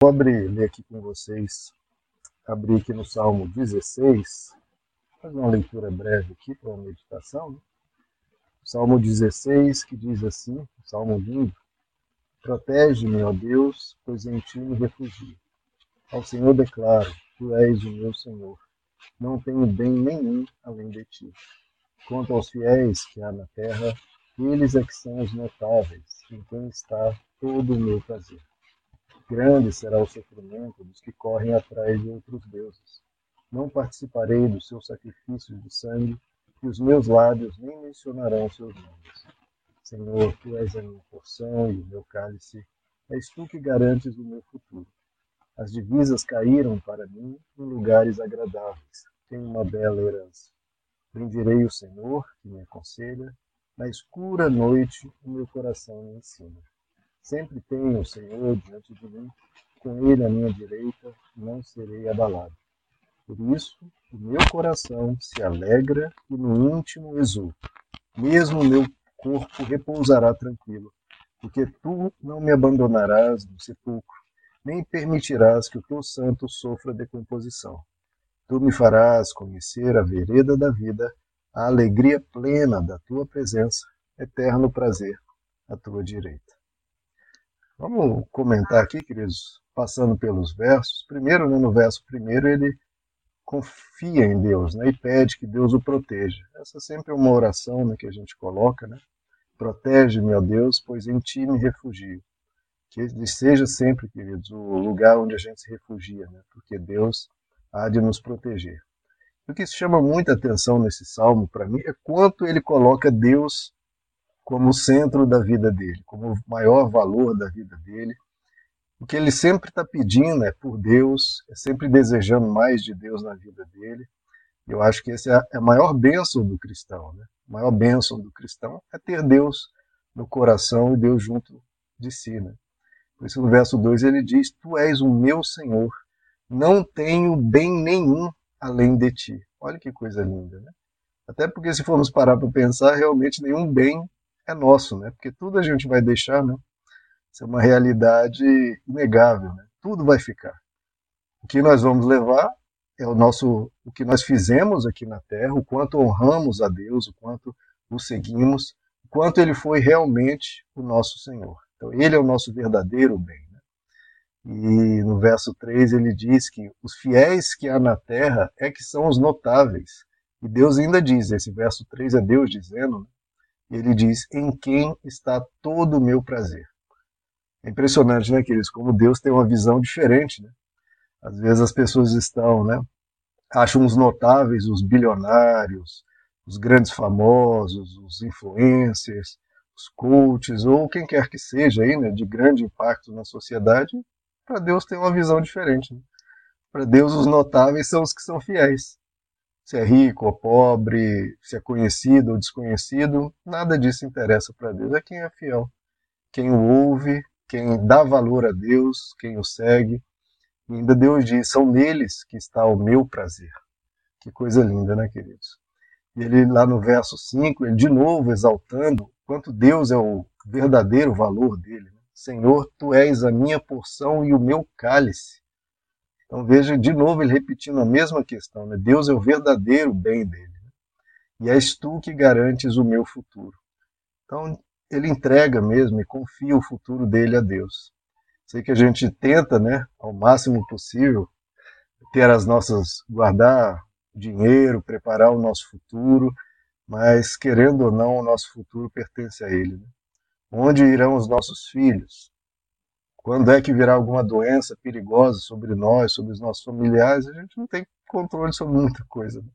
Vou abrir, ler aqui com vocês, abrir aqui no Salmo 16, fazer uma leitura breve aqui para uma meditação. Né? Salmo 16, que diz assim, Salmo lindo, Protege-me, ó Deus, pois em ti me refugio. Ao Senhor declaro, tu és o meu Senhor. Não tenho bem nenhum além de ti. Quanto aos fiéis que há na terra, eles é que são os notáveis, em quem está todo o meu prazer. Grande será o sofrimento dos que correm atrás de outros deuses. Não participarei dos seus sacrifícios de sangue, e os meus lábios nem mencionarão seus nomes. Senhor, tu és a minha porção e o meu cálice, és tu que garantes o meu futuro. As divisas caíram para mim em lugares agradáveis. Tenho uma bela herança. Bendirei o Senhor, que me aconselha. Na escura noite, o meu coração me ensina. Sempre tenho o Senhor diante de mim, com Ele à minha direita, não serei abalado. Por isso, o meu coração se alegra e no íntimo exulta. Mesmo o meu corpo repousará tranquilo, porque tu não me abandonarás no sepulcro, nem permitirás que o teu santo sofra decomposição. Tu me farás conhecer a vereda da vida, a alegria plena da tua presença, eterno prazer à tua direita. Vamos comentar aqui, queridos, passando pelos versos. Primeiro, né, no verso primeiro, ele confia em Deus né, e pede que Deus o proteja. Essa sempre é uma oração né, que a gente coloca, né? Protege-me, ó Deus, pois em ti me refugio. Que ele seja sempre, queridos, o lugar onde a gente se refugia, né? porque Deus há de nos proteger. O que chama muita atenção nesse salmo para mim é quanto ele coloca Deus como centro da vida dele, como o maior valor da vida dele. O que ele sempre está pedindo é por Deus, é sempre desejando mais de Deus na vida dele. Eu acho que essa é a maior bênção do cristão. Né? A maior bênção do cristão é ter Deus no coração e Deus junto de si. Né? Por isso, no verso 2 ele diz: Tu és o meu Senhor, não tenho bem nenhum além de ti. Olha que coisa linda, né? Até porque, se formos parar para pensar, realmente nenhum bem é nosso, né? Porque tudo a gente vai deixar, né? Isso é uma realidade inegável, né? Tudo vai ficar. O que nós vamos levar é o nosso, o que nós fizemos aqui na Terra, o quanto honramos a Deus, o quanto o seguimos, o quanto Ele foi realmente o nosso Senhor. Então, Ele é o nosso verdadeiro bem. Né? E no verso 3 ele diz que os fiéis que há na Terra é que são os notáveis. E Deus ainda diz, esse verso 3 é Deus dizendo, né? ele diz: Em quem está todo o meu prazer. É impressionante, né, queridos? Como Deus tem uma visão diferente, né? Às vezes as pessoas estão, né? Acham os notáveis, os bilionários, os grandes famosos, os influencers, os coaches, ou quem quer que seja aí, né, de grande impacto na sociedade, para Deus tem uma visão diferente. Né? Para Deus, os notáveis são os que são fiéis se é rico ou pobre, se é conhecido ou desconhecido, nada disso interessa para Deus. É quem é fiel, quem o ouve, quem dá valor a Deus, quem o segue. E ainda Deus diz: são neles que está o meu prazer. Que coisa linda, né, queridos? E ele, lá no verso 5, ele de novo exaltando quanto Deus é o verdadeiro valor dele. Né? Senhor, tu és a minha porção e o meu cálice. Então veja de novo ele repetindo a mesma questão, né? Deus é o verdadeiro bem dele. Né? E és tu que garantes o meu futuro. Então ele entrega mesmo e confia o futuro dele a Deus. Sei que a gente tenta, né, ao máximo possível, ter as nossas guardar dinheiro, preparar o nosso futuro, mas querendo ou não, o nosso futuro pertence a ele. Né? Onde irão os nossos filhos? Quando é que virá alguma doença perigosa sobre nós, sobre os nossos familiares, a gente não tem controle sobre muita coisa. Né?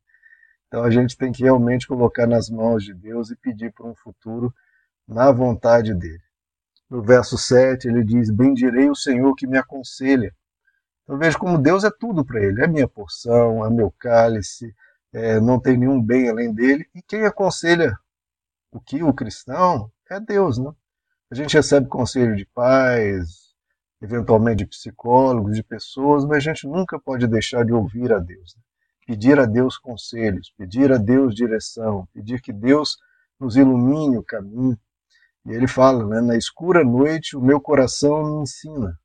Então a gente tem que realmente colocar nas mãos de Deus e pedir por um futuro na vontade dele. No verso 7 ele diz: Bendirei o Senhor que me aconselha. Então veja como Deus é tudo para ele: é minha porção, é meu cálice, é, não tem nenhum bem além dele. E quem aconselha o que? O cristão é Deus, né? A gente recebe conselho de pais, eventualmente de psicólogos, de pessoas, mas a gente nunca pode deixar de ouvir a Deus. Né? Pedir a Deus conselhos, pedir a Deus direção, pedir que Deus nos ilumine o caminho. E ele fala, né, na escura noite o meu coração me ensina.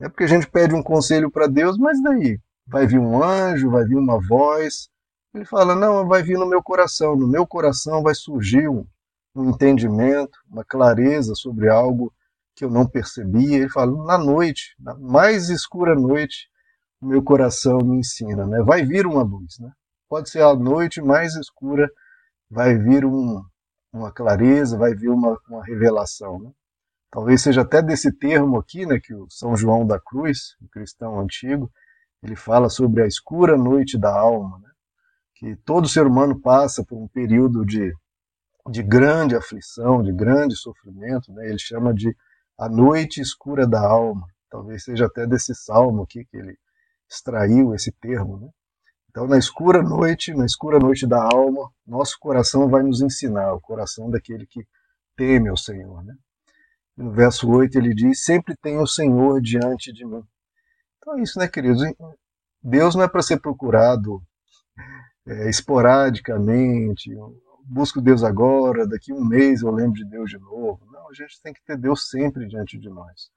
É porque a gente pede um conselho para Deus, mas daí vai vir um anjo, vai vir uma voz. Ele fala: não, vai vir no meu coração. No meu coração vai surgir um, um entendimento, uma clareza sobre algo que eu não percebia. Ele fala: na noite, na mais escura noite, o meu coração me ensina. Né? Vai vir uma luz. Né? Pode ser a noite mais escura, vai vir um, uma clareza, vai vir uma, uma revelação. Né? Talvez seja até desse termo aqui, né, que o São João da Cruz, o cristão antigo, ele fala sobre a escura noite da alma, né? que todo ser humano passa por um período de, de grande aflição, de grande sofrimento, né? ele chama de a noite escura da alma. Talvez seja até desse salmo aqui que ele extraiu esse termo. Né? Então, na escura noite, na escura noite da alma, nosso coração vai nos ensinar, o coração daquele que teme ao Senhor. Né? No verso 8 ele diz: Sempre tem o Senhor diante de mim. Então é isso, né, queridos? Deus não é para ser procurado é, esporadicamente, busco Deus agora, daqui um mês eu lembro de Deus de novo. A gente tem que ter Deus sempre diante de nós.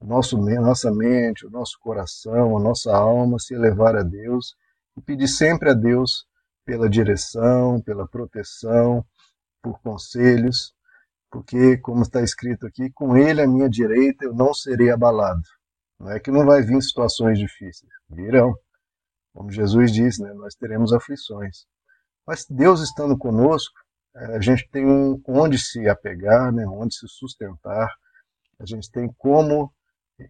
Nosso, nossa mente, o nosso coração, a nossa alma se elevar a Deus e pedir sempre a Deus pela direção, pela proteção, por conselhos, porque, como está escrito aqui, com Ele à minha direita eu não serei abalado. Não é que não vai vir situações difíceis, virão. Como Jesus disse, né, nós teremos aflições. Mas Deus estando conosco, a gente tem um, onde se apegar, né, onde se sustentar, a gente tem como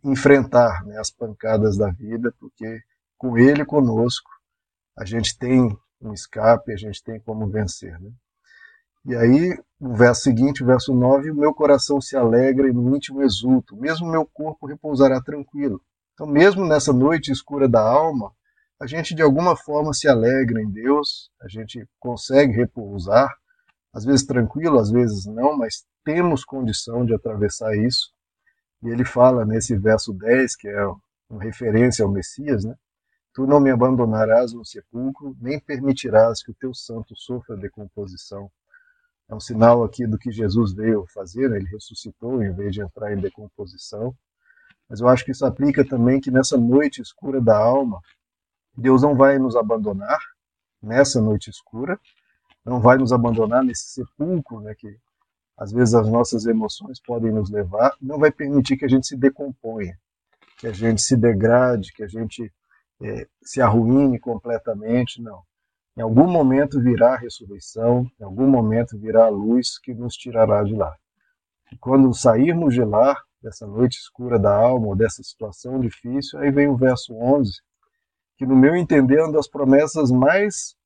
enfrentar né, as pancadas da vida, porque com Ele conosco, a gente tem um escape, a gente tem como vencer. Né? E aí, no verso seguinte, verso 9, o meu coração se alegra e no íntimo exulto, mesmo meu corpo repousará tranquilo. Então, mesmo nessa noite escura da alma, a gente de alguma forma se alegra em Deus, a gente consegue repousar, às vezes tranquilo, às vezes não, mas temos condição de atravessar isso. E ele fala nesse verso 10, que é uma referência ao Messias, né? Tu não me abandonarás no sepulcro, nem permitirás que o teu santo sofra decomposição. É um sinal aqui do que Jesus veio fazer, né? ele ressuscitou em vez de entrar em decomposição. Mas eu acho que isso aplica também que nessa noite escura da alma, Deus não vai nos abandonar nessa noite escura, não vai nos abandonar nesse sepulcro, né, que às vezes as nossas emoções podem nos levar, não vai permitir que a gente se decomponha, que a gente se degrade, que a gente é, se arruine completamente, não. Em algum momento virá a ressurreição, em algum momento virá a luz que nos tirará de lá. E quando sairmos de lá, dessa noite escura da alma, ou dessa situação difícil, aí vem o verso 11, que no meu entender é uma das promessas mais,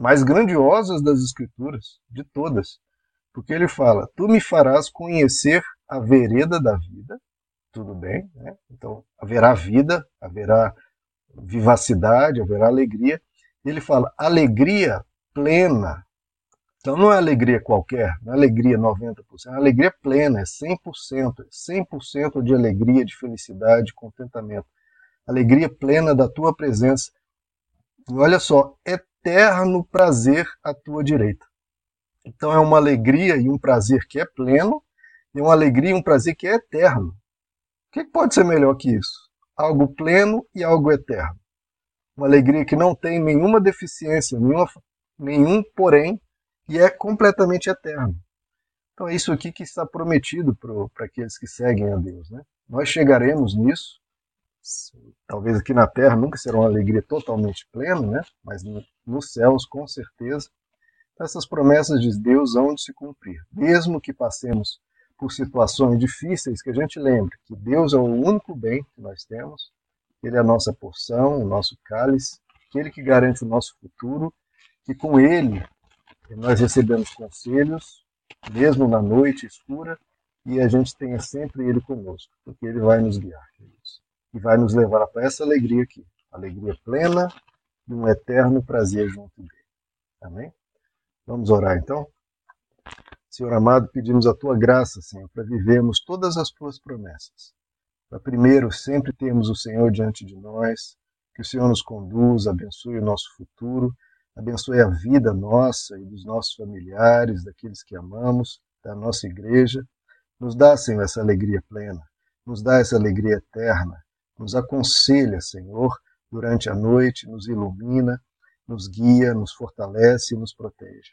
mais grandiosas das Escrituras, de todas. Porque ele fala: Tu me farás conhecer a vereda da vida. Tudo bem, né? Então haverá vida, haverá vivacidade, haverá alegria, ele fala alegria plena. Então não é alegria qualquer, não é alegria 90%, é alegria plena, é 100%, 100% de alegria, de felicidade, de contentamento. Alegria plena da tua presença. Olha só, eterno prazer à tua direita. Então é uma alegria e um prazer que é pleno, e uma alegria e um prazer que é eterno. O que pode ser melhor que isso? Algo pleno e algo eterno uma alegria que não tem nenhuma deficiência, nenhuma, nenhum porém, e é completamente eterno. Então é isso aqui que está prometido para aqueles que seguem a Deus. Né? Nós chegaremos nisso, talvez aqui na Terra nunca será uma alegria totalmente plena, né? mas nos céus com certeza. Essas promessas de Deus hão de se cumprir, mesmo que passemos por situações difíceis, que a gente lembre que Deus é o único bem que nós temos, ele é a nossa porção, o nosso cálice, aquele que garante o nosso futuro, que com ele nós recebemos conselhos, mesmo na noite escura, e a gente tenha sempre ele conosco, porque ele vai nos guiar, queridos, e vai nos levar para essa alegria aqui, alegria plena e um eterno prazer junto dele. Amém? Vamos orar então? Senhor amado, pedimos a tua graça, Senhor, para vivermos todas as tuas promessas para primeiro sempre termos o Senhor diante de nós, que o Senhor nos conduza, abençoe o nosso futuro, abençoe a vida nossa e dos nossos familiares, daqueles que amamos, da nossa igreja. Nos dá, Senhor, essa alegria plena, nos dá essa alegria eterna, nos aconselha, Senhor, durante a noite, nos ilumina, nos guia, nos fortalece e nos protege.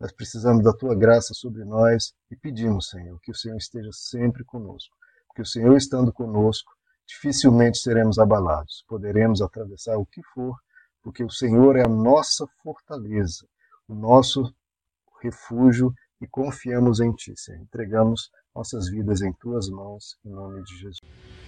Nós precisamos da tua graça sobre nós e pedimos, Senhor, que o Senhor esteja sempre conosco. Porque o Senhor estando conosco, dificilmente seremos abalados. Poderemos atravessar o que for, porque o Senhor é a nossa fortaleza, o nosso refúgio e confiamos em Ti, Senhor. Entregamos nossas vidas em Tuas mãos, em nome de Jesus.